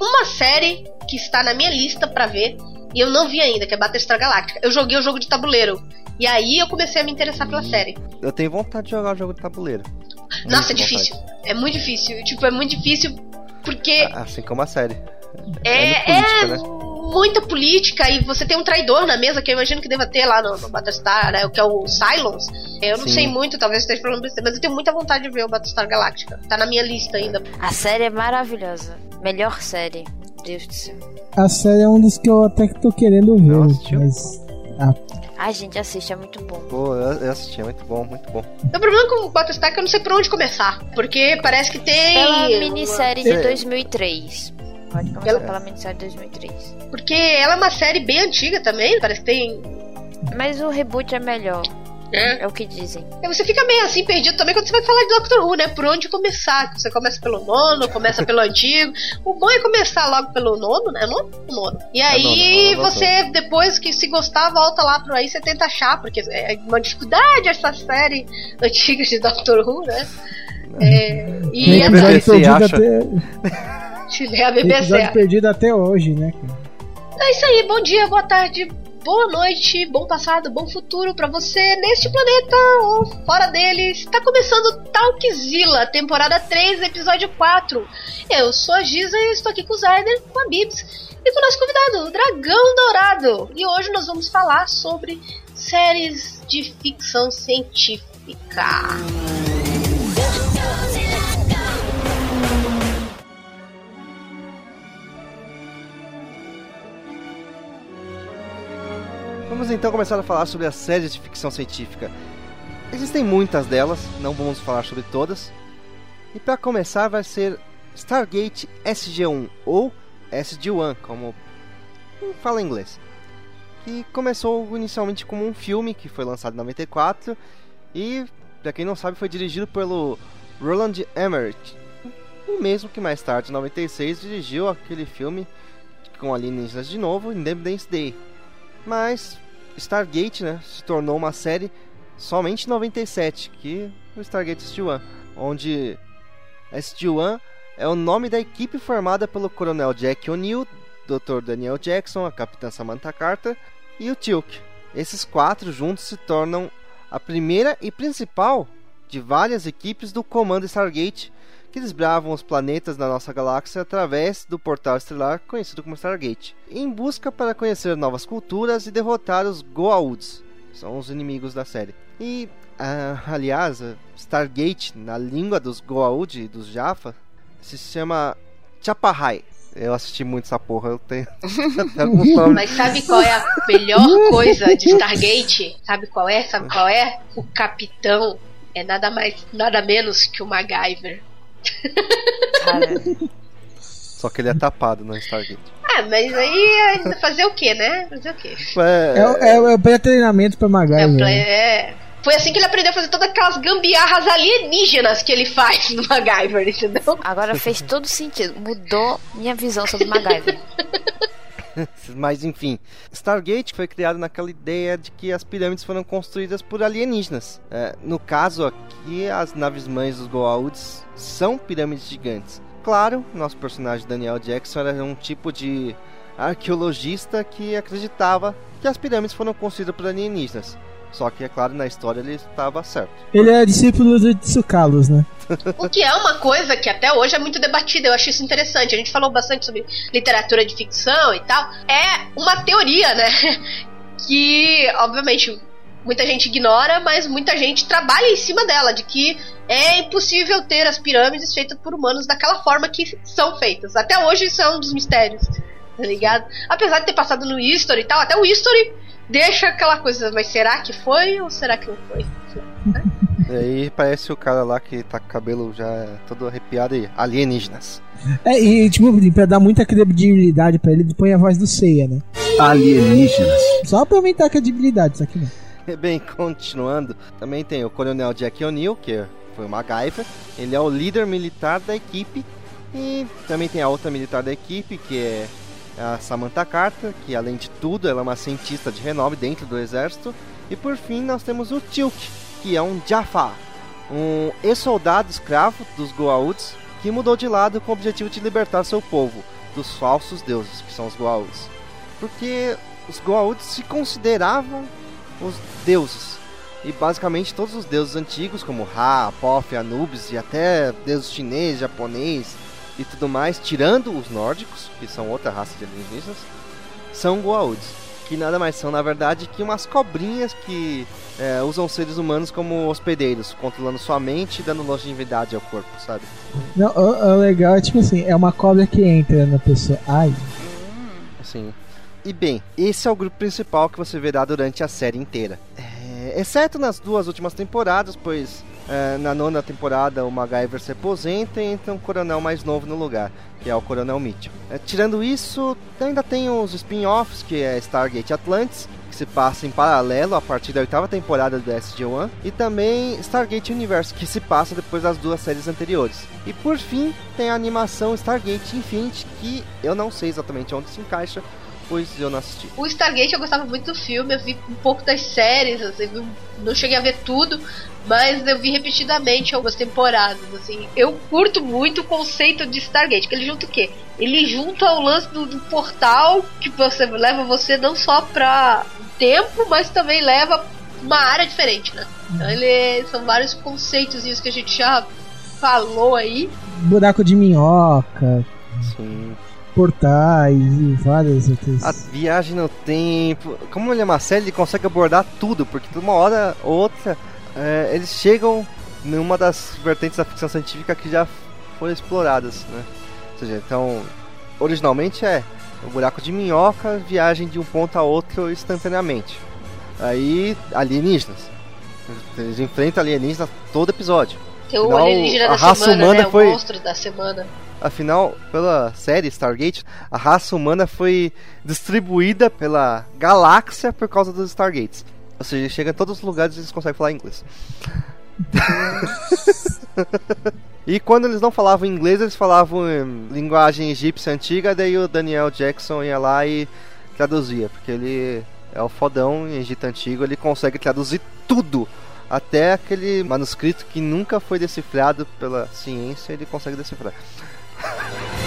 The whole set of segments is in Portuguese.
uma série que está na minha lista para ver e eu não vi ainda, que é Battlestar Galactica. Eu joguei o jogo de tabuleiro. E aí eu comecei a me interessar pela série. Eu tenho vontade de jogar o jogo de tabuleiro. Nossa, é difícil. É muito difícil. Tipo, é muito difícil porque. Assim como a série. É, é, política, é né? Muita política e você tem um traidor na mesa que eu imagino que deva ter lá no, no Battlestar, né, que é o Cylons. Eu não Sim. sei muito, talvez esteja falando besteira, mas eu tenho muita vontade de ver o Battlestar Galactica. Tá na minha lista ainda. A série é maravilhosa. Melhor série. Deus do céu. A série é um dos que eu até que tô querendo ver, Nossa, mas. Ah. Ai, gente, assiste, é muito bom. Pô, eu assisti, é muito bom, muito bom. O problema com o Battlestar é que eu não sei por onde começar. Porque parece que tem. Pela minissérie uma... de 2003. Pode começar pela, pela minissérie de 2003. Porque ela é uma série bem antiga também, parece que tem. Mas o reboot é melhor. É. é o que dizem. E você fica meio assim perdido também quando você vai falar de Doctor Who, né? Por onde começar? Você começa pelo nono, começa pelo antigo. O bom é começar logo pelo nono, né? Nono? nono. E aí é nono, você, depois que se gostar, volta lá pro aí você tenta achar, porque é uma dificuldade essa série antiga de Doctor Who, né? É, e a BBC acha... até... a BBC. perdido até hoje, né? É isso aí, bom dia, boa tarde, boa noite, bom passado, bom futuro para você neste planeta ou fora dele. Está começando Talkzilla, temporada 3, episódio 4. Eu sou a Giza e estou aqui com o Zayder, com a Bibs e com o nosso convidado, o Dragão Dourado. E hoje nós vamos falar sobre séries de ficção científica. Vamos então começar a falar sobre as séries de ficção científica. Existem muitas delas, não vamos falar sobre todas. E para começar vai ser Stargate SG-1 ou SG-1, como fala em inglês. Que começou inicialmente como um filme que foi lançado em 94 e, para quem não sabe, foi dirigido pelo Roland Emmerich, o mesmo que mais tarde, em 96, dirigiu aquele filme com alienígenas de novo, Independence Day. Mas Stargate, né, se tornou uma série somente em 97, que o Stargate SG-1, onde SG-1 é o nome da equipe formada pelo Coronel Jack O'Neill, Dr. Daniel Jackson, a Capitã Samantha Carter e o Tilk. Esses quatro juntos se tornam a primeira e principal de várias equipes do Comando Stargate que desbravam os planetas da nossa galáxia através do portal estelar conhecido como Stargate, em busca para conhecer novas culturas e derrotar os Goa'ulds, são os inimigos da série. E, ah, aliás, Stargate, na língua dos Goa'uld e dos Jaffa, se chama Chapahai. Eu assisti muito essa porra, eu tenho Mas sabe qual é a melhor coisa de Stargate? Sabe qual é? Sabe qual é? O capitão é nada mais, nada menos que o MacGyver. Cara. Só que ele é tapado no Stargate. Ah, mas aí fazer o que, né? Fazer o quê? É, é, é, é o pré-treinamento pra MacGyver. É, é, Foi assim que ele aprendeu a fazer todas aquelas gambiarras alienígenas que ele faz no MacGyver, entendeu? Agora fez todo sentido. Mudou minha visão sobre MacGyver. Mas enfim, Stargate foi criado naquela ideia de que as pirâmides foram construídas por alienígenas. É, no caso aqui, as naves mães dos Goa'ulds são pirâmides gigantes. Claro, nosso personagem Daniel Jackson era um tipo de arqueologista que acreditava que as pirâmides foram construídas por alienígenas. Só que, é claro, na história ele estava certo. Ele é discípulo de Tsukalos, né? o que é uma coisa que até hoje é muito debatida, eu acho isso interessante. A gente falou bastante sobre literatura de ficção e tal. É uma teoria, né? Que, obviamente, muita gente ignora, mas muita gente trabalha em cima dela, de que é impossível ter as pirâmides feitas por humanos daquela forma que são feitas. Até hoje isso é um dos mistérios, tá ligado? Apesar de ter passado no History e tal, até o History deixa aquela coisa, mas será que foi ou será que não foi? E aí parece o cara lá que tá com o cabelo já todo arrepiado aí, alienígenas. É, e tipo, pra dar muita credibilidade pra ele, ele põe a voz do Seiya, né? Alienígenas. Só pra aumentar a credibilidade, isso aqui não. Bem, continuando, também tem o Coronel Jack O'Neill, que foi o MacGyver. Ele é o líder militar da equipe. E também tem a outra militar da equipe, que é a Samantha Carter, que além de tudo ela é uma cientista de renome dentro do exército. E por fim nós temos o Tilk, que é um Jaffa, um ex-soldado escravo dos Goa'ulds, que mudou de lado com o objetivo de libertar seu povo. dos falsos deuses, que são os Goa'ulds. Porque os Goa'ulds se consideravam os deuses. E basicamente todos os deuses antigos, como Ra, Apophis, Anubis e até deuses chinês, japonês e tudo mais, tirando os nórdicos, que são outra raça de alienígenas, são Goa'ulds que nada mais são, na verdade, que umas cobrinhas que é, usam seres humanos como hospedeiros, controlando sua mente e dando longevidade ao corpo, sabe? Não, o, o legal é tipo assim, é uma cobra que entra na pessoa. Ai. Assim. E bem, esse é o grupo principal que você verá durante a série inteira. É, exceto nas duas últimas temporadas, pois é, na nona temporada o MacGyver se aposenta e entra um coronel mais novo no lugar, que é o Coronel Mitchell. É, tirando isso, ainda tem os spin-offs, que é Stargate Atlantis, que se passa em paralelo a partir da oitava temporada do SG-1, e também Stargate Universe, que se passa depois das duas séries anteriores. E por fim, tem a animação Stargate Infinity, que eu não sei exatamente onde se encaixa, pois eu não assisti. O Stargate eu gostava muito do filme, eu vi um pouco das séries, assim, não cheguei a ver tudo, mas eu vi repetidamente algumas temporadas, assim. Eu curto muito o conceito de Stargate, que ele junta o quê? Ele junta o lance do, do portal que você leva você não só pra tempo, mas também leva uma área diferente, né? Então ele são vários conceitos que a gente já falou aí. Buraco de minhoca. Sim portais e várias outras. A viagem no tempo. Como ele é uma série, ele consegue abordar tudo, porque de uma hora ou outra é, eles chegam numa das vertentes da ficção científica que já foram exploradas, né? Ou seja, então, originalmente é o buraco de minhoca, viagem de um ponto a outro instantaneamente. Aí, alienígenas. Eles enfrentam alienígenas todo episódio. Tem o Afinal, alienígena da raça semana, humana né? foi... o monstro da semana. Afinal, pela série Stargate, a raça humana foi distribuída pela galáxia por causa dos Stargates. Ou seja, chega em todos os lugares e eles conseguem falar inglês. e quando eles não falavam inglês, eles falavam em linguagem egípcia antiga, daí o Daniel Jackson ia lá e traduzia, porque ele é o fodão em Egito Antigo, ele consegue traduzir tudo. Até aquele manuscrito que nunca foi decifrado pela ciência, ele consegue decifrar.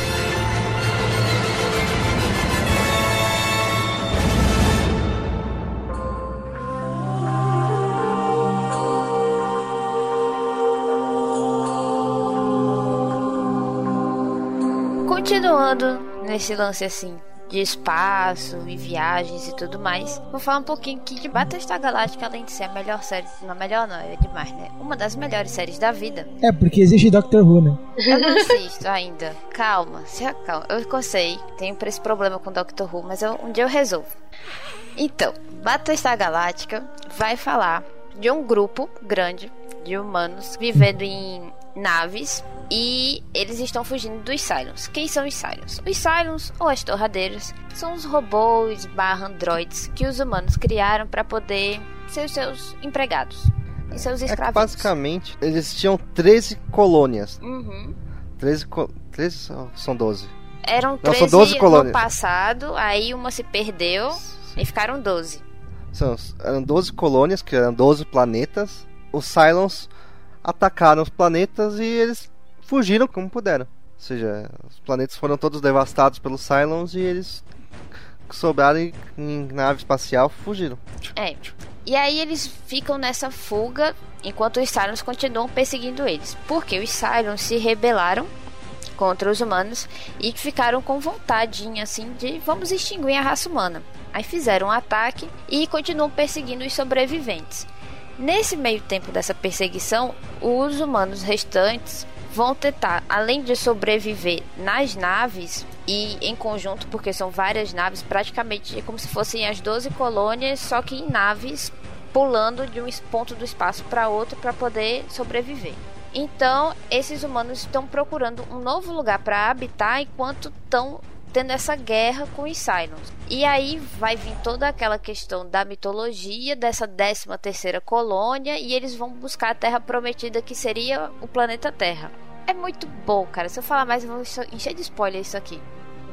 Continuando nesse lance assim de espaço e viagens e tudo mais, vou falar um pouquinho aqui de Battlestar Galactica, além de ser a melhor série, não melhor não, é demais, né? Uma das melhores séries da vida. É, porque existe Doctor Who, né? Eu não assisto ainda. Calma, se acalma. Eu sei, tenho esse problema com Doctor Who, mas eu, um dia eu resolvo. Então, Battlestar Galactica vai falar de um grupo grande de humanos vivendo em naves e eles estão fugindo dos Cylons. Quem são os Cylons? Os Cylons, ou as torradeiras, são os robôs barra androids que os humanos criaram para poder ser os seus empregados e seus é escravos. É basicamente, existiam 13 colônias. Uhum. 13, co 13 são 12? Eram 13 Não, são 12 colônias. no passado, aí uma se perdeu Sim. e ficaram 12. São, eram 12 colônias, que eram 12 planetas. Os Cylons atacaram os planetas e eles fugiram como puderam. Ou seja, os planetas foram todos devastados pelos Cylons e eles sobraram em, em nave espacial fugiram. É. E aí eles ficam nessa fuga enquanto os Cylons continuam perseguindo eles. Porque os Cylons se rebelaram contra os humanos e ficaram com vontade assim de vamos extinguir a raça humana. Aí fizeram um ataque e continuam perseguindo os sobreviventes. Nesse meio tempo dessa perseguição, os humanos restantes vão tentar, além de sobreviver nas naves e em conjunto, porque são várias naves, praticamente como se fossem as 12 colônias, só que em naves pulando de um ponto do espaço para outro para poder sobreviver. Então, esses humanos estão procurando um novo lugar para habitar enquanto estão tendo essa guerra com os Cylons. E aí vai vir toda aquela questão da mitologia dessa 13 terceira colônia e eles vão buscar a Terra Prometida que seria o planeta Terra. É muito bom, cara. Se eu falar mais, eu vou encher de spoiler isso aqui.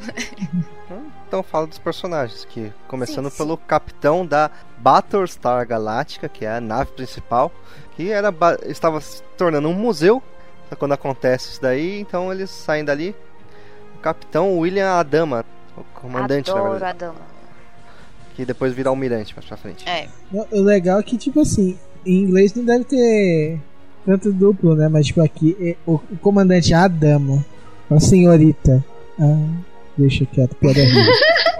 então fala dos personagens, que começando sim, sim. pelo capitão da Battlestar Galactica, que é a nave principal, que era estava se tornando um museu quando acontece isso daí, então eles saem dali capitão William Adama, o comandante, Adoro na verdade, a dama. que depois vira almirante mais pra frente. É. O legal é que, tipo assim, em inglês não deve ter tanto duplo, né? Mas, tipo, aqui, é, o, o comandante é a senhorita. Ah, deixa quieto, piada ruim.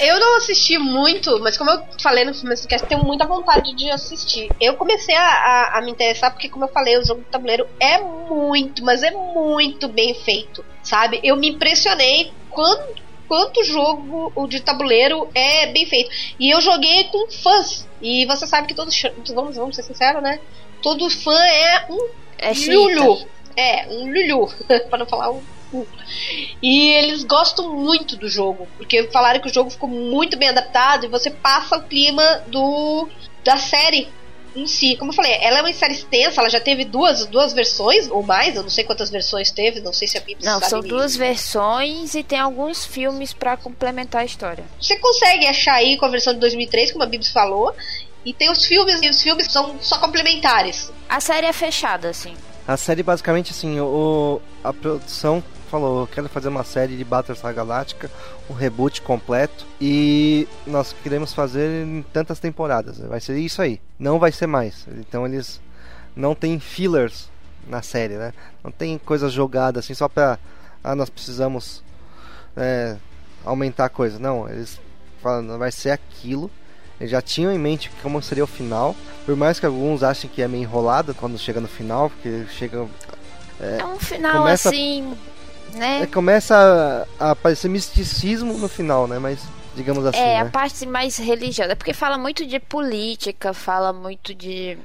Eu não assisti muito, mas como eu falei no começo do cast, tenho muita vontade de assistir. Eu comecei a, a, a me interessar porque, como eu falei, o jogo de tabuleiro é muito, mas é muito bem feito, sabe? Eu me impressionei quanto, quanto jogo o de tabuleiro é bem feito. E eu joguei com fãs. E você sabe que todos, vamos, vamos ser sinceros, né? Todo fã é um É Lulu. É, um Lulu, para não falar um. E eles gostam muito do jogo, porque falaram que o jogo ficou muito bem adaptado e você passa o clima do da série em si. Como eu falei, ela é uma série extensa, ela já teve duas, duas versões ou mais, eu não sei quantas versões teve, não sei se a Bíblia Não, sabe são duas versões e tem alguns filmes pra complementar a história. Você consegue achar aí com a versão de 2003, como a Bíblia falou, e tem os filmes, e os filmes são só complementares. A série é fechada, assim. A série basicamente assim, o, a produção falou, eu quero fazer uma série de Battlestar Galáctica, um reboot completo e nós queremos fazer em tantas temporadas. Vai ser isso aí, não vai ser mais. Então eles não tem fillers na série, né? Não tem coisas jogadas assim só pra ah, nós precisamos é, aumentar a coisa. Não, eles falam, vai ser aquilo. Eles já tinham em mente como seria o final. Por mais que alguns achem que é meio enrolado quando chega no final, porque chega É um final Começa- assim, né? é, começa a, a aparecer misticismo no final, né? Mas digamos assim, É, a né? parte mais religiosa. Porque fala muito de política, fala muito de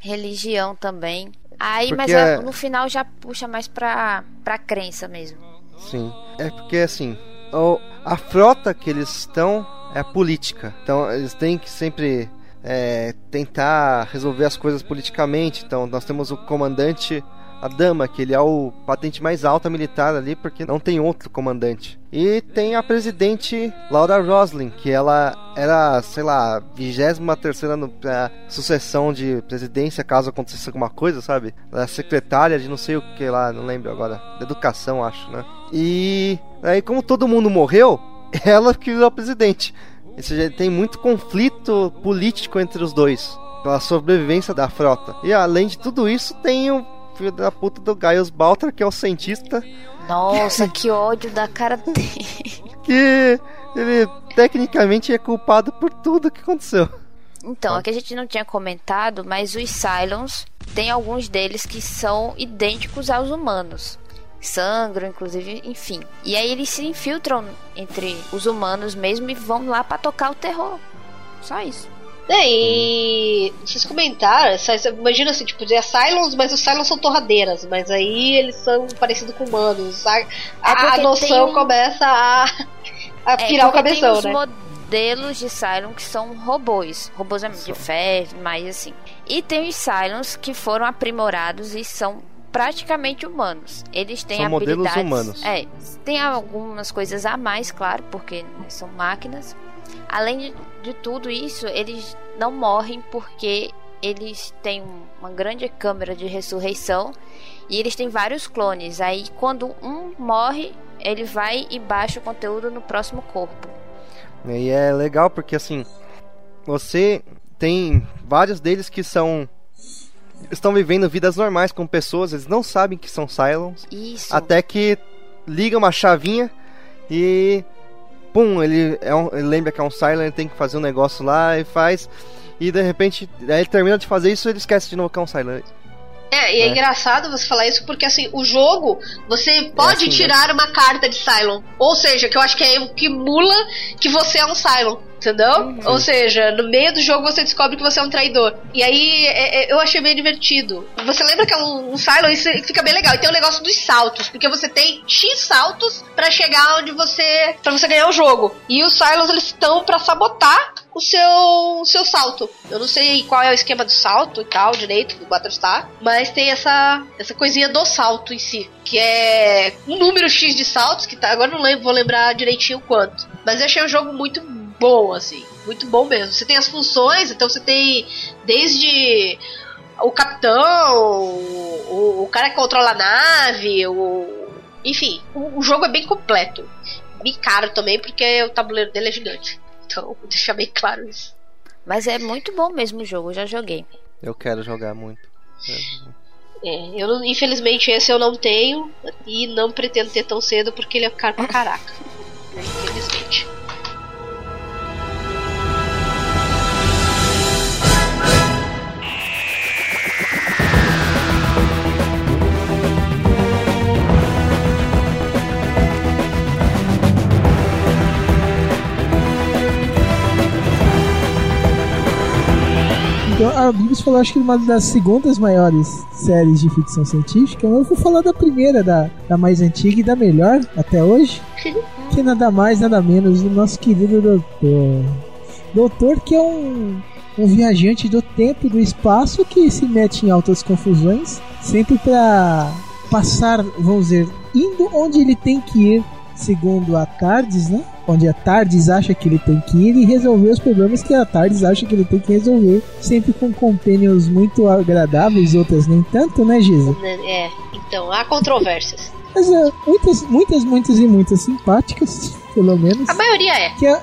religião também. Aí, Porque mas é- a- no final já puxa mais pra, pra crença mesmo. Sim. É porque assim, a frota que eles estão é a política. Então eles têm que sempre é, tentar resolver as coisas politicamente. Então nós temos o comandante a dama, que ele é o patente mais alta militar ali, porque não tem outro comandante. E tem a presidente Laura Roslin, que ela era, sei lá, 23 terceira no, pra sucessão de presidência, caso acontecesse alguma coisa, sabe? Ela é secretária de não sei o que lá, não lembro agora. Educação, acho, né? E aí, como todo mundo morreu, ela que virou presidente. Ou seja, tem muito conflito político entre os dois. Pela sobrevivência da frota. E além de tudo isso, tem o filho da puta do Gaius Baltar, que é o cientista, Nossa, que ódio da cara dele. que ele tecnicamente é culpado por tudo que aconteceu. Então, aqui a gente não tinha comentado, mas os Cylons, tem alguns deles que são idênticos aos humanos. Sangram, inclusive, enfim. E aí eles se infiltram entre os humanos mesmo e vão lá pra tocar o terror. Só isso. É, e vocês comentaram, imagina assim, tipo, de Cylons, mas os Cylons são torradeiras, mas aí eles são parecidos com humanos. A, a- a porque noção tem um- começa a, a É, pirar o cabeção, tem né? os modelos de Cylon que são robôs. Robôs de ferro, mais assim. E tem os Cylons que foram aprimorados e são praticamente humanos. Eles têm São modelos habilidades... humanos. É, tem algumas coisas a mais, claro, porque são máquinas. Além de, de tudo isso, eles não morrem porque eles têm um- uma grande câmera de ressurreição e eles têm vários clones. Aí quando um morre, ele vai e baixa o conteúdo no próximo corpo. E é legal porque assim, você tem vários deles que são estão vivendo vidas normais com pessoas, eles não sabem que são Cylons, Isso. até que liga uma chavinha e pum, ele, é um, ele lembra que é um ele tem que fazer um negócio lá e faz e de repente, aí ele termina de fazer isso e ele esquece de novo que é um Cylon. É, e é, É. engraçado você falar isso porque assim, o jogo, você pode assim, né? tirar uma carta de Cylon. Ou seja, que eu acho que é o que mula que você é um Cylon. Entendeu? Uhum. Ou seja, no meio do jogo você descobre que você é um traidor. E aí é- é- eu achei bem divertido. Você lembra que é um, um Cylon? Isso fica bem legal. E tem o negócio dos saltos, porque você tem X saltos pra chegar onde você. para você ganhar o jogo. E os Cylons eles estão pra sabotar o seu, o seu salto. Eu não sei qual é o esquema do salto e tal direito do Battlestar, mas tem essa essa coisinha do salto em si, que é um número X de saltos que tá, agora não lembro, vou lembrar direitinho quanto. Mas eu achei um jogo muito bom assim, muito bom mesmo. Você tem as funções, então você tem desde o capitão, o, o cara que controla a nave, o Enfim, o, o jogo é bem completo. Bem caro também, porque o tabuleiro dele é gigante. Então, vou deixar bem claro isso. Mas é muito bom mesmo o jogo, eu já joguei. Eu quero jogar muito. É, eu não- infelizmente esse eu não tenho e não pretendo ter tão cedo porque ele é caro pra caraca. Infelizmente. A Bibis falou, acho que uma das segundas maiores séries de ficção científica. Eu vou falar da primeira, da, da mais antiga e da melhor até hoje. Que nada mais, nada menos do nosso querido doutor. Doutor que é um, um viajante do tempo e do espaço que se mete em altas confusões, sempre para passar, vamos dizer, indo onde ele tem que ir, segundo a Tardes, né? Onde a Tardes acha que ele tem que ir e resolver os problemas que a Tardes acha que ele tem que resolver, sempre com companions muito agradáveis, outras nem tanto, né, Giza? É, então, há controvérsias. Mas é, muitas, muitas, muitas e muitas simpáticas, pelo menos. A maioria é. Que é-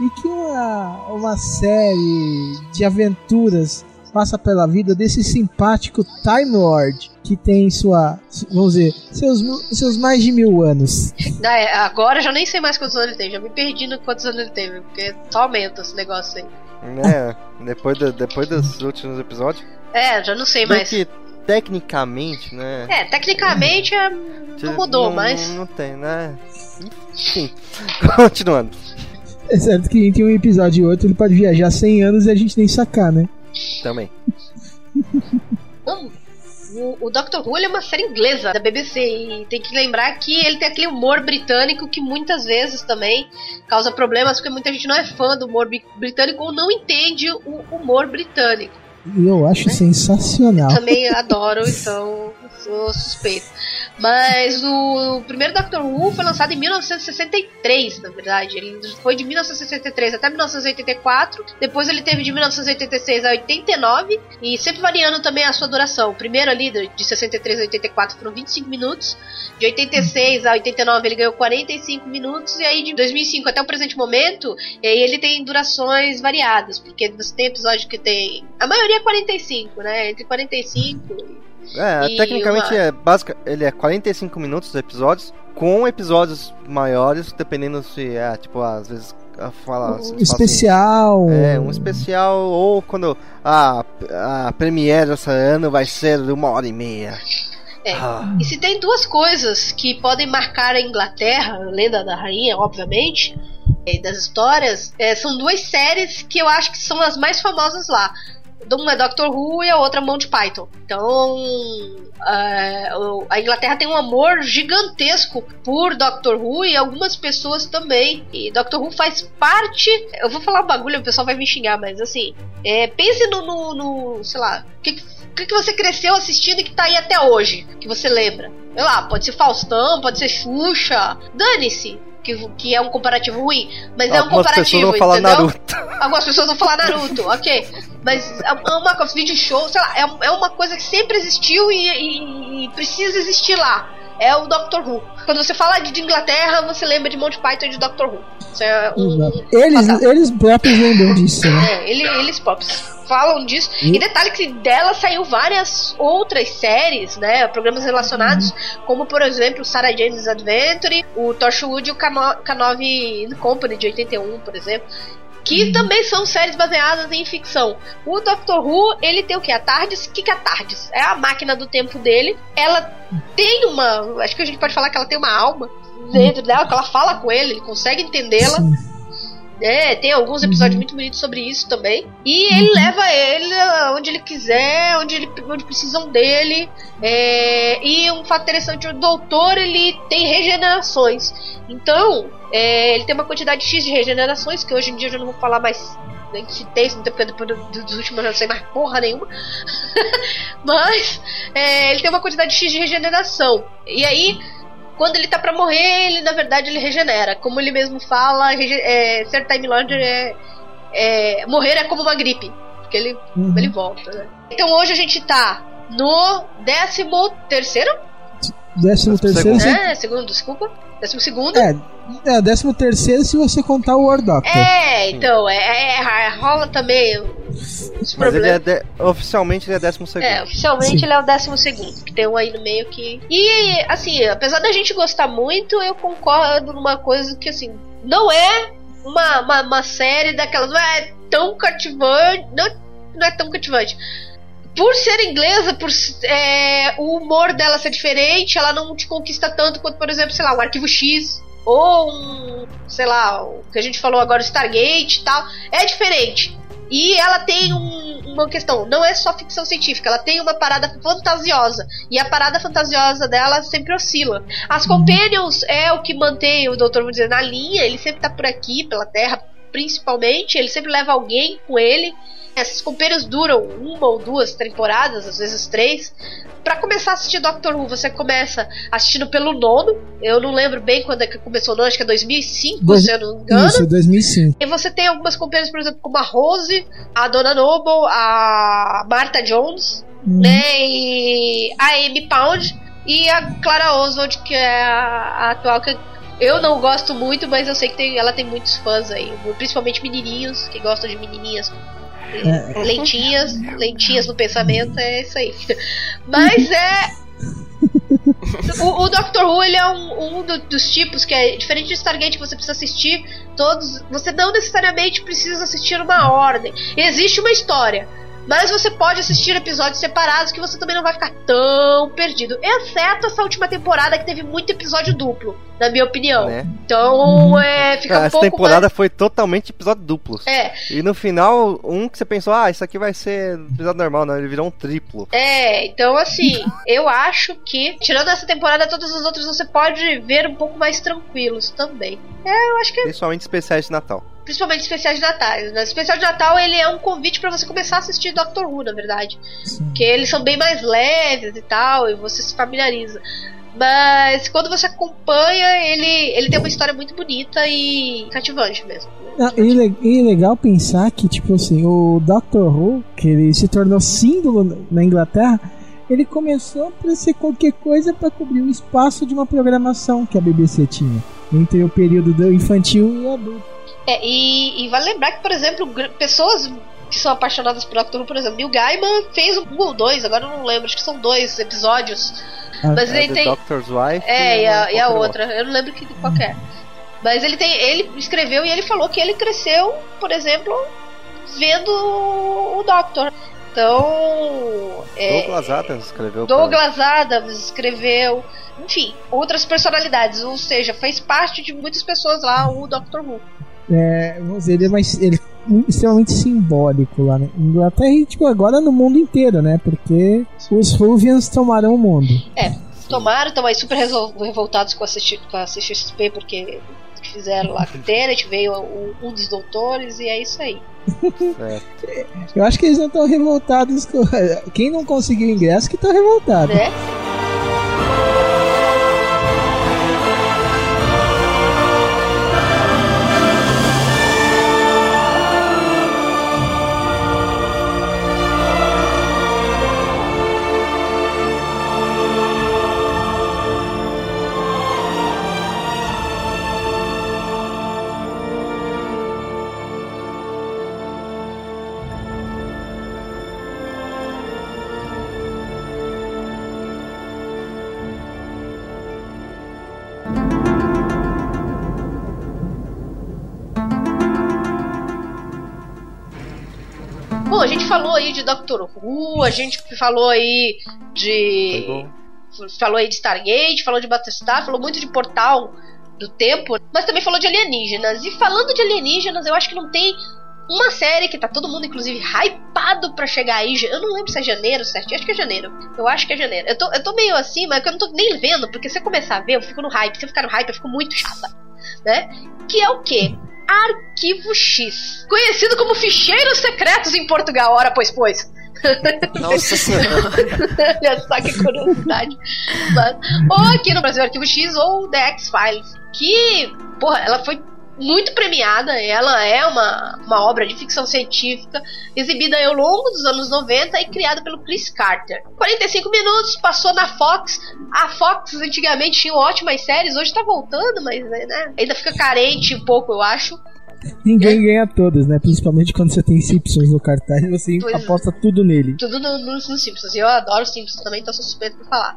e que uma, uma série de aventuras passa pela vida desse simpático Time Lord que tem sua, vamos dizer, seus, seus mais de mil anos. Ah, é, Agora eu já nem sei mais quantos anos ele tem, já me perdi no quantos anos ele teve, porque só aumenta esse negócio aí. É, depois, do- depois dos últimos episódios. É, já não sei mais. que, tecnicamente, né? É, tecnicamente é, não mudou, não, mas. Não tem, né? Enfim, continuando. É certo que entre um episódio e outro ele pode viajar 100 anos e a gente nem sacar, né? Também. O, o Doctor Who ele é uma série inglesa da BBC e tem que lembrar que ele tem aquele humor britânico que muitas vezes também causa problemas porque muita gente não é fã do humor bri- britânico ou não entende o humor britânico. Eu acho sensacional. Também adoro, então sou suspeito. Mas o primeiro Doctor Who foi lançado em 1963, na verdade. Ele foi de 1963 até 1984. Depois ele teve de 1986 a 89 e sempre variando também a sua duração. O primeiro ali de de 63 a 84 foram 25 minutos. De 86 a 89 ele ganhou 45 minutos e aí de 2005 até o presente momento, ele tem durações variadas, porque você tem episódio que tem, a maioria é 45, né? Entre 45 e É, E tecnicamente uma- é básica, ele é 45 minutos os episódios, com episódios maiores, dependendo se é, tipo, às vezes a fala Um fazem- especial. É, um especial, ou quando a, a premiere desse ano vai ser de uma hora e meia. É. Ah, E se tem duas coisas que podem marcar a Inglaterra, a lenda da rainha, obviamente, e das histórias, é, são duas séries que eu acho que são as mais famosas lá. Uma é Doctor Who e a outra Monty Python. Então, é, a Inglaterra tem um amor gigantesco por Doctor Who e algumas pessoas também. E Doctor Who faz parte. Eu vou falar um bagulho, o pessoal vai me xingar, mas assim, é, pense no, no, no- sei lá, o que, que, que você cresceu assistindo e que tá aí até hoje, que você lembra? Sei lá, pode ser Faustão, pode ser Xuxa, dane-se. Que, que é um comparativo ruim, mas é um algumas pessoas comparativo, vão falar entendeu? Naruto. Algumas pessoas vão falar Naruto, ok. Mas é uma coisa, vídeo show, sei lá, é, é uma coisa que sempre existiu e, e- e precisa existir lá. É o Doctor Who. Quando você fala de Inglaterra, você lembra de Monty Python e de Doctor Who. É um. Eles, eles próprios lembram disso, né? é, ele- eles próprios falam disso. E- E detalhe que dela saiu várias outras séries, né? Programas relacionados, como por exemplo Sarah Jane's Adventure, o Torchwood e o Cano- Canove Company de 81, por exemplo. Que também são séries baseadas em ficção. O Doctor Who, ele tem o que? A TARDIS. O que, que é a TARDIS? É a máquina do tempo dele. Ela tem uma. Acho que a gente pode falar que ela tem uma alma dentro dela, que ela fala com ele, ele consegue entendê-la. É, tem alguns episódios muito bonitos sobre isso também. E ele leva ele onde ele quiser, onde, ele, onde precisam dele. É, e um fato interessante, o doutor ele tem regenerações. Então, é, ele tem uma quantidade X de regenerações, que hoje em dia eu já não vou falar mais. Nem que tem, porque depois do- dos últimos eu não sei mais porra nenhuma. Mas é, ele tem uma quantidade X de regeneração. E aí, quando ele tá pra morrer, ele na verdade ele regenera. Como ele mesmo fala, é, ser Time Lord é, é- morrer é como uma gripe, porque ele, Uhum. ele volta, né? Então hoje a gente tá no 13 terceiro? Décimo terceiro. É, segundo, desculpa. Décimo segundo. É, é, décimo terceiro se você contar o War Doctor. É, então, é, é, é, rola também esse Mas ele problema. é de- oficialmente ele é décimo segundo. É, oficialmente Sim. ele é o décimo segundo, que tem um aí no meio que. E, assim, apesar da gente gostar muito, eu concordo numa coisa que, assim, não é uma, uma, uma série daquelas. Não é tão cativante. Não, não é tão cativante. Por ser inglesa, por é, o humor dela ser diferente, ela não te conquista tanto quanto, por exemplo, sei lá, um arquivo X. Ou um, sei lá, o que a gente falou agora, o Stargate e tal. É diferente. E ela tem um- uma questão, não é só ficção científica, ela tem uma parada fantasiosa. E a parada fantasiosa dela sempre oscila. As Companions é o que mantém o Doutor, vamos dizer, na linha, ele sempre tá por aqui, pela Terra, principalmente, ele sempre leva alguém com ele. Essas Companions duram uma ou duas temporadas, às vezes três. Pra começar a assistir Doctor Who, você começa assistindo pelo nono. Eu não lembro bem quando é que começou, não, acho que é 2005, Dois- se eu não me engano. Isso, 2005. E você tem algumas companhias, por exemplo, como a Rose, a Donna Noble, a Martha Jones, Hum. né? E a Amy Pound e a Clara Oswald, que é a, a atual eu não gosto muito, mas eu sei que tem, ela tem muitos fãs aí, principalmente menininhos que gostam de menininhas. É. Lentinhas, lentinhas no pensamento, é isso aí. Mas é. O, o Doctor Who ele é um, um do- dos tipos que é diferente do Stargate que você precisa assistir todos. Você não necessariamente precisa assistir uma ordem. Existe uma história. Mas você pode assistir episódios separados que você também não vai ficar tão perdido. Exceto essa última temporada que teve muito episódio duplo, na minha opinião. Né? Então, é, fica Ah, um essa pouco temporada foi totalmente episódio duplos. mais... É, E no final, um que você pensou, ah, isso aqui vai ser episódio normal, não, ele virou um triplo. É, então assim, eu acho que, tirando essa temporada, todos os outros você pode ver um pouco mais tranquilos também. É, eu acho que é Principalmente especiais de Natal. Principalmente especiais de Natal. O especial de Natal ele é um convite pra você começar a assistir Doctor Who, na verdade. Sim. Porque eles são bem mais leves e tal, e você se familiariza. Mas quando você acompanha, ele, ele tem uma história muito bonita e cativante mesmo. Ah, e, e é legal pensar que, tipo assim, o Doctor Who, que ele se tornou símbolo na Inglaterra, ele começou pra ser qualquer coisa pra cobrir o espaço de uma programação que a BBC tinha. Entre o período do infantil e adulto. É, e, e vale lembrar que, por exemplo, pessoas que são apaixonadas por Doctor Who, por exemplo, Neil Gaiman fez um ou dois, agora eu não lembro, acho que são dois episódios. Ah, Mas É ele The tem. Doctor's Wife. É, e a, e a outra, eu não lembro que, qual é. Mas ele tem. Ele escreveu e ele falou que ele cresceu, por exemplo, vendo o Doctor. Então. é, Douglas Adams escreveu. pra- Douglas Adams escreveu. Enfim, outras personalidades. Ou seja, fez parte de muitas pessoas lá o Doctor Who. É, vamos dizer, ele é, mais, ele é extremamente simbólico lá na Inglaterra e tipo, agora no mundo inteiro, né? Porque os Ruvians tomaram o mundo. Tomaram, estão aí super revoltados com a, CX com a CXP porque fizeram lá com o Tenet, veio o- um dos doutores e é isso aí. Certo. Eu acho que eles não estão revoltados. Com... Quem não conseguiu ingresso que tá revoltado. Né? A gente falou aí de Doctor Who, a gente falou aí de. Falou aí de Stargate, falou de Battlestar, falou muito de Portal do Tempo, mas também falou de alienígenas. E falando de alienígenas, eu acho que não tem uma série que tá todo mundo, inclusive, hypado pra chegar aí. Eu não lembro se é janeiro certo, acho que é janeiro. Eu acho que é janeiro. Eu tô, eu tô meio assim, mas eu não tô nem vendo, porque se eu começar a ver, eu fico no hype. Se eu ficar no hype, eu fico muito chata. Né? Que é o quê? Arquivo X. Conhecido como ficheiros secretos em Portugal. Ora, pois, pois. Nossa senhora. Olha só que curiosidade. Mas- ou aqui no Brasil, Arquivo X ou The X-Files. Que, porra, ela foi muito premiada. Ela é uma, uma obra de ficção científica exibida ao longo dos anos 90 e criada pelo Chris Carter. 45 minutos, passou na Fox. A Fox antigamente tinha ótimas séries, hoje tá voltando, mas né, ainda fica carente um pouco, eu acho. Ninguém é. ganha todas, né? Principalmente quando você tem Simpsons no cartaz, você pois aposta é. tudo nele. Tudo no, no, no Simpsons. E eu adoro Simpsons também, então sou suspeito por falar.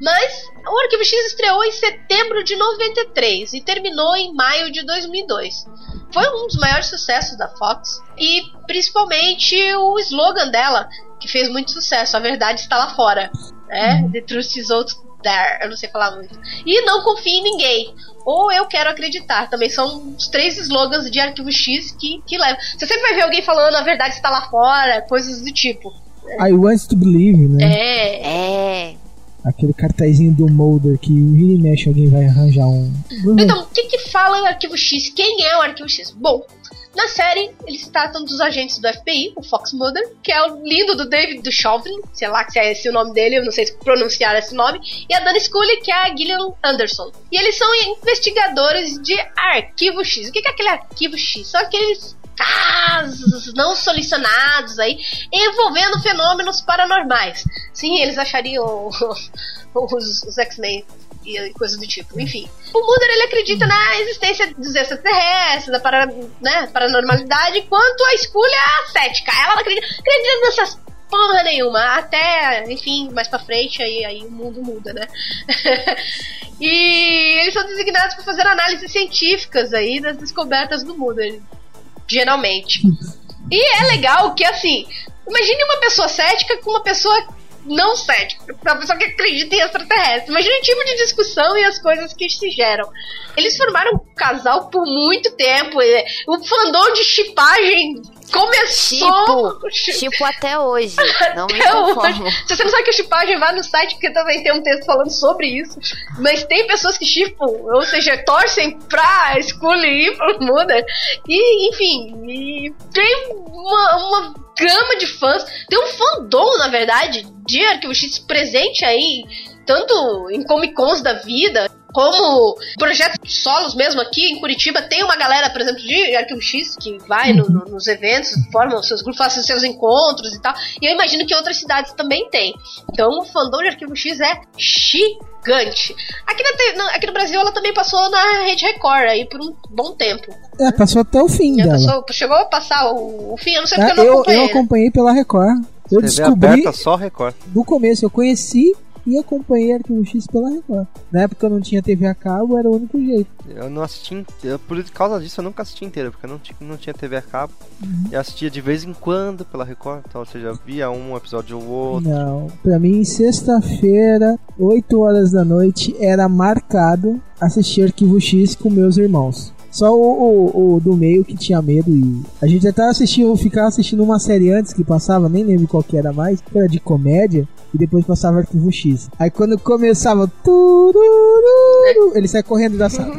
Mas o Arquivo X estreou em setembro de 93 e terminou em maio de 2002. Foi um dos maiores sucessos da Fox e principalmente o slogan dela, que fez muito sucesso: A verdade está lá fora. Né? Uhum. The truth is out there. Eu não sei falar muito. E não confie em ninguém ou eu quero acreditar. Também são os três slogans de arquivo X que, que levam. Você sempre vai ver alguém falando a verdade está lá fora, coisas do tipo. I want to believe, né? É. É. Aquele cartazinho do Molder que vira e mexe alguém vai arranjar um. Então, o que que fala o arquivo X? Quem é o arquivo X? Bom, na série, eles tratam dos agentes do FBI, o Fox Mulder, que é o lindo do David Duchovny, sei lá se é esse o nome dele, eu não sei se pronunciar esse nome, e a Dana Scully, que é a Gillian Anderson. E eles são investigadores de Arquivo X. O que é aquele Arquivo X? São aqueles casos não solucionados aí envolvendo fenômenos paranormais. Sim, eles achariam os, os X-Men e coisas do tipo. Enfim. O Mulder ele acredita na existência dos extraterrestres, da para, né, paranormalidade, enquanto a escolha cética. Ela acredita, acredita nessas porra nenhuma. Até, enfim, mais pra frente, aí, aí o mundo muda, né? e eles são designados para fazer análises científicas aí das descobertas do Mulder, geralmente. E é legal que, assim, imagine uma pessoa cética com uma pessoa não cético, uma pessoa que acredita em extraterrestre. Imagina o tipo de discussão e as coisas que se geram. Eles formaram um casal por muito tempo. O fandom de chipagem começou. Tipo, tipo até hoje. Não até me hoje. Se você não sabe que é chipagem, vá no site, porque também tem um texto falando sobre isso. Mas tem pessoas que chipam, ou seja, torcem pra ir pro Mother. E, enfim, e tem uma, uma gama de fãs. Tem um fandom, na verdade, de Arquivo X presente aí, tanto em Comic Cons da vida, como projetos solos mesmo aqui em Curitiba, tem uma galera, por exemplo, de Arquivo X que vai no, no, nos eventos, formam seus grupos, fazem seus encontros e tal. E eu imagino que outras cidades também tem. Então o fandom de Arquivo X é gigante. Aqui, na, aqui no Brasil ela também passou na Rede Record aí por um bom tempo. É, passou até o fim é, dela. Passou, chegou a passar o, o fim, eu não sei porque eu não eu, acompanhei. Eu acompanhei né? pela Record. Eu TV descobri aberta, só Record. Do começo eu conheci e acompanhei Arquivo X pela Record. Na época eu não tinha TV a cabo, era o único jeito. Eu não assisti, eu, por causa disso eu nunca assisti inteiro, porque eu não tinha, não tinha TV a cabo. Uhum. Eu assistia de vez em quando pela Record, então você já via um episódio ou outro. Não, pra mim sexta-feira, 8 horas da noite, era marcado assistir Arquivo X com meus irmãos. Só o, o, o, do meio que tinha medo e. A gente até assistiu, ficava assistindo uma série antes que passava, nem lembro qual que era mais, que era de comédia, e depois passava arquivo X. Aí quando começava. Ele sai correndo da sala.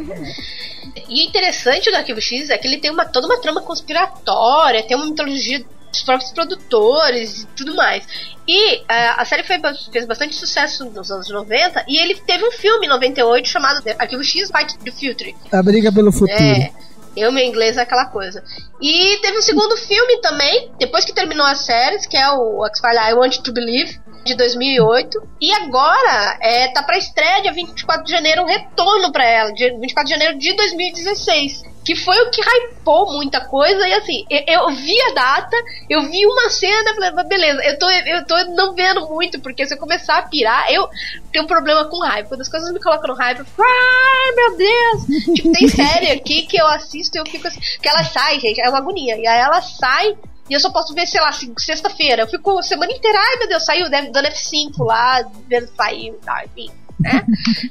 E o interessante do Arquivo X é que ele tem uma, toda uma trama conspiratória, tem uma mitologia dos próprios produtores e tudo mais. E uh, a série fez bastante sucesso nos anos 90 e ele teve um filme em 98 chamado Arquivo X Fight the Future. A briga pelo futuro. É. Eu, meu inglês é aquela coisa. E teve um segundo filme também, depois que terminou a série, que é o X-Files I Want to Believe, de 2008. E agora é, tá pra estreia dia 24 de janeiro, um retorno pra ela, dia 24 de janeiro de 2016 que foi o que hypou muita coisa. E assim, eu, eu, vi a data, eu vi uma cena, falei, beleza, eu tô, eu tô não vendo muito, porque se eu começar a pirar, eu tenho um problema com hype. Quando as coisas me colocam no hype, eu fico, ai meu Deus! tipo, tem série aqui que eu assisto e eu fico assim, que ela sai, gente, é uma agonia. E aí ela sai. E eu só posso ver, sei lá, sexta-feira. Eu fico a semana inteira, ai meu Deus, saiu, dando F5 lá, vendo saiu tal, enfim né?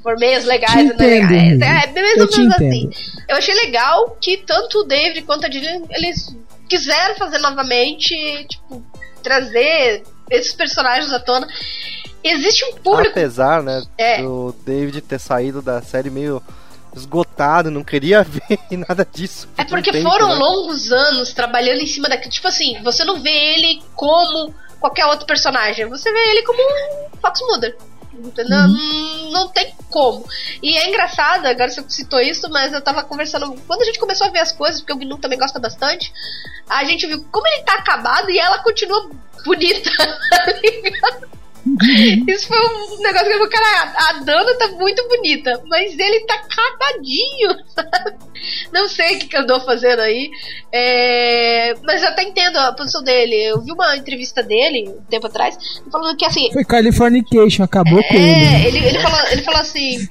Por meios legais e não legais. É, mesmo eu assim. Eu achei legal que tanto o David quanto a Dylan, eles quiseram fazer novamente, tipo, trazer esses personagens à tona. Existe um público. Apesar, né, é. do David ter saído da série meio esgotado, não queria ver nada disso. É porque tempo, foram né? longos anos trabalhando em cima daquilo. Tipo assim, você não vê ele como qualquer outro personagem, você vê ele como um Fox Mulder. Uhum. Não, não tem como. E é engraçado, agora você citou isso, mas eu tava conversando. Quando a gente começou a ver as coisas, porque o Gnu também gosta bastante, a gente viu como ele tá acabado e ela continua bonita, tá ligado? Isso foi um negócio que eu falei, cara, a Dana tá muito bonita, mas ele tá acabadinho, sabe? Não sei o que, que andou fazendo aí. É... Mas eu até entendo a posição dele. Eu vi uma entrevista dele um tempo atrás, falando que assim. Foi Californication, acabou é, com ele. É, ele, ele, falou, ele falou assim.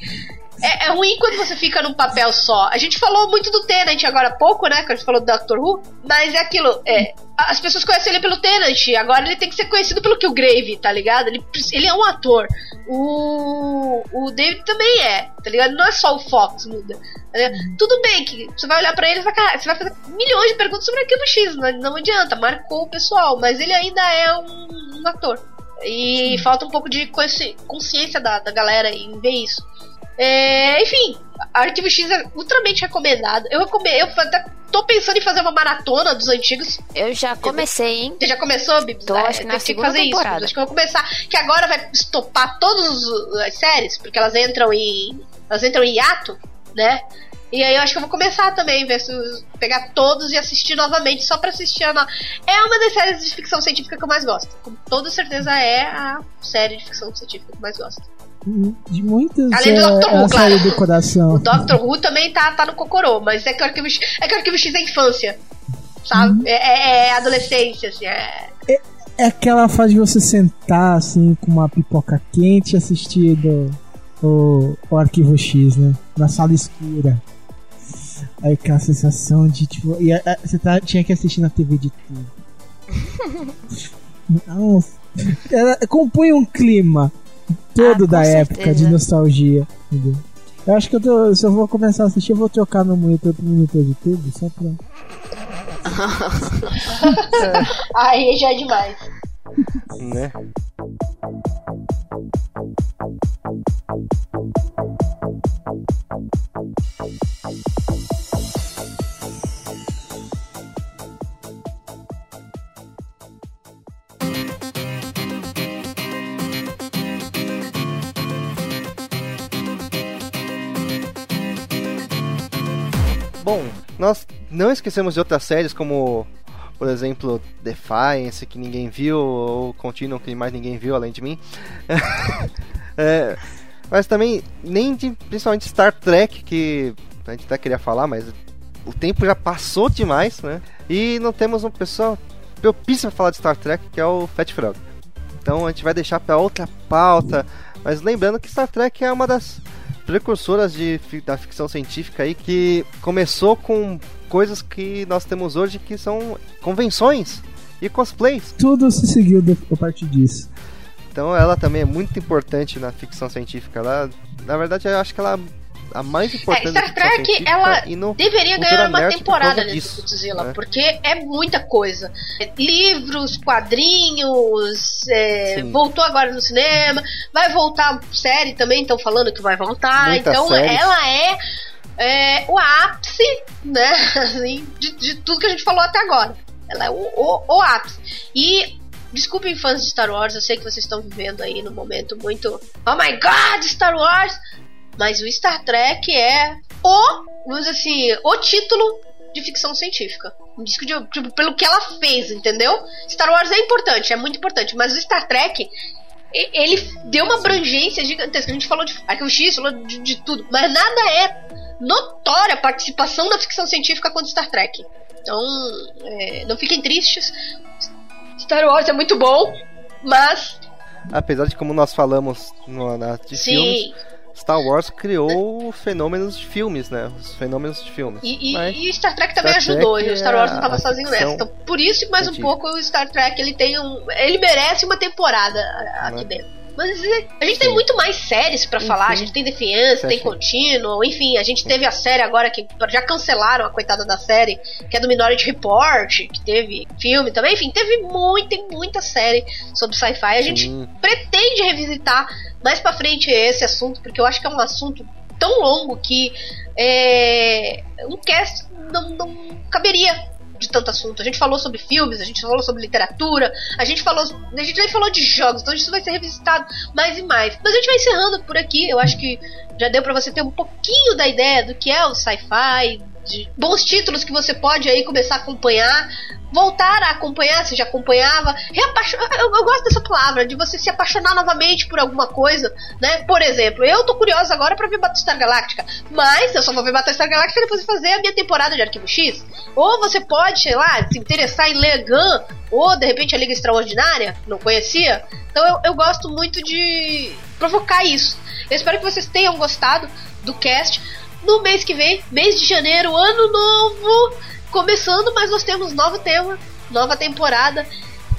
É, é, ruim quando você fica num papel só. A gente falou muito do Tenant agora há pouco, né? Que a gente falou do Doctor Who. Mas é aquilo, é. As pessoas conhecem ele pelo Tenant. Agora ele tem que ser conhecido pelo Killgrave, tá ligado? Ele, ele é um ator. O, o David também é, tá ligado? Não é só o Fox muda. Tá Tudo bem que você vai olhar para ele e vai, você vai fazer milhões de perguntas sobre aquilo X. Não, não adianta, marcou o pessoal. Mas ele ainda é um, um ator. E Sim. falta um pouco de consciência da, da galera em ver isso. É, enfim, Arquivo X é ultramente recomendado. Eu, recomendo, eu até tô pensando em fazer uma maratona dos antigos. Eu já comecei, hein? Você já começou, Bibi? Tô, acho que na segunda fazer temporada. Isso. Acho que eu vou começar. Que agora vai estopar todas as séries, porque elas entram em. Elas entram em hiato, né? E aí eu acho que eu vou começar também, ver se pegar todos e assistir novamente, só pra assistir a. No... É uma das séries de ficção científica que eu mais gosto. Com toda certeza é a série de ficção científica que eu mais gosto de muitas Além do Doctor é, Who, claro. do coração. O Doctor Who também tá, tá no Cocorô, mas é que o Arquivo X é, que o Arquivo X é infância, sabe? Uhum. É, é, é, adolescência, assim, é... é... é... aquela fase de você sentar, assim, com uma pipoca quente e assistir do, o, o Arquivo X, né? Na sala escura. Aí aquela sensação de, tipo... E, a, a, você tá, tinha que assistir na TV de tudo. Nossa. Ela compõe um clima todo ah, da época certeza. de nostalgia. Entendeu? Eu acho que eu tô, se eu vou começar a assistir, eu vou trocar meu monitor pro monitor de tudo, só pra. Aí já é demais. Né? Bom, nós não esquecemos de outras séries como, por exemplo, Defiance, que ninguém viu, ou Continuum, que mais ninguém viu além de mim. é, mas também, nem de, principalmente Star Trek, que a gente até queria falar, mas o tempo já passou demais, né? E não temos uma pessoa propícia para falar de Star Trek, que é o Fat Frog. Então a gente vai deixar para outra pauta, mas lembrando que Star Trek é uma das precursoras de, da ficção científica aí que começou com coisas que nós temos hoje que são convenções e cosplays. Tudo se seguiu a partir disso. Então ela também é muito importante na ficção científica. Ela, na verdade, eu acho que ela a mais importante. É, Star Trek, ela deveria ganhar uma temporada nesse Godzilla, né? porque é muita coisa. Livros, quadrinhos, é, voltou agora no cinema, vai voltar série também, estão falando que vai voltar. Muita então séries. ela é, é, o ápice, né, assim, de, de, tudo que a gente falou até agora. Ela é o, o, o ápice. E Desculpem fãs de Star Wars, eu sei que vocês estão vivendo aí no momento muito Oh my god, Star Wars! Mas o Star Trek é o, vamos dizer assim, o título de ficção científica. Um disco de, tipo, pelo que ela fez, entendeu? Star Wars é importante, é muito importante, mas o Star Trek ele deu uma abrangência gigantesca. A gente falou de Arquivo X, falou de, de, tudo, mas nada é notória a participação da ficção científica quanto Star Trek. Então, é, não fiquem tristes. Star Wars é muito bom, mas. Apesar de como nós falamos no, na de Sim. filmes, Star Wars criou fenômenos de filmes, né? Os fenômenos de filmes. E, e, e Star Trek também Star ajudou. Trek o Star Wars não estava é sozinho nessa. Então, por isso, mais um pouco, o Star Trek ele tem um. Ele merece uma temporada aqui né? dentro. Mas a gente tem muito mais séries para falar. A gente tem Defiance, tem Contínuo, enfim, a gente teve a série agora que já cancelaram a coitada da série, que é do Minority Report, que teve filme também. Enfim, teve muita, muita série sobre sci-fi. A gente Sim. pretende revisitar mais para frente esse assunto, porque eu acho que é um assunto tão longo que é, um cast não, não caberia de tanto assunto. A gente falou sobre filmes, a gente falou sobre literatura, a gente falou. A gente nem falou de jogos, então isso vai ser revisitado mais e mais. Mas a gente vai encerrando por aqui. Eu acho que já deu para você ter um pouquinho da ideia do que é o sci-fi, de bons títulos que você pode aí começar a acompanhar, voltar a acompanhar, se já acompanhava, eu, eu, gosto dessa palavra, de você se apaixonar novamente por alguma coisa, né? Por exemplo, eu tô curiosa agora para ver Battlestar Galáctica, mas eu só vou ver Battlestar Galáctica depois de fazer a minha temporada de Arquivo X. Ou você pode, sei lá, se interessar em Legan, ou de repente a Liga Extraordinária, não conhecia. Então eu, eu gosto muito de provocar isso. Eu espero que vocês tenham gostado do cast. No mês que vem, mês de janeiro, ano novo, começando, mas nós temos novo tema, nova temporada,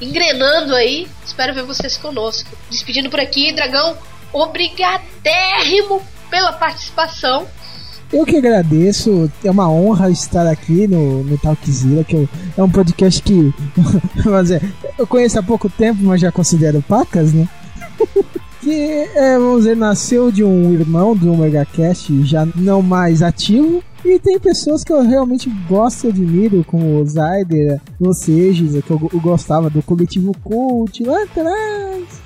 engrenando aí. Espero ver vocês conosco. Despedindo por aqui, Dragão, obrigadérrimo pela participação. Eu que agradeço, é uma honra estar aqui no, no Talkzilla, que eu, é um podcast que mas é, eu conheço há pouco tempo, mas já considero pacas, né? que, é, vamos dizer, nasceu de um irmão do MegaCast já não mais ativo, e tem pessoas que eu realmente gosto e admiro, como o Zyder, Giza, que eu, eu, gostava do coletivo Cult lá atrás.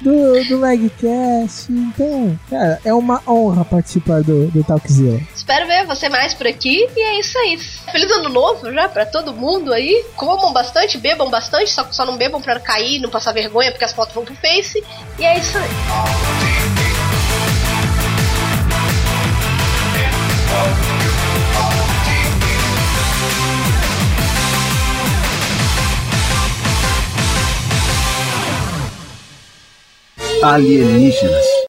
Do, do Legcast. Então, cara, é uma honra participar do, do Talkzilla. Espero ver você mais por aqui e é isso aí. Feliz ano novo já pra todo mundo aí. Comam bastante, bebam bastante, só, só não bebam pra cair, não passar vergonha porque as fotos vão pro Face. E é isso aí. Alienígenas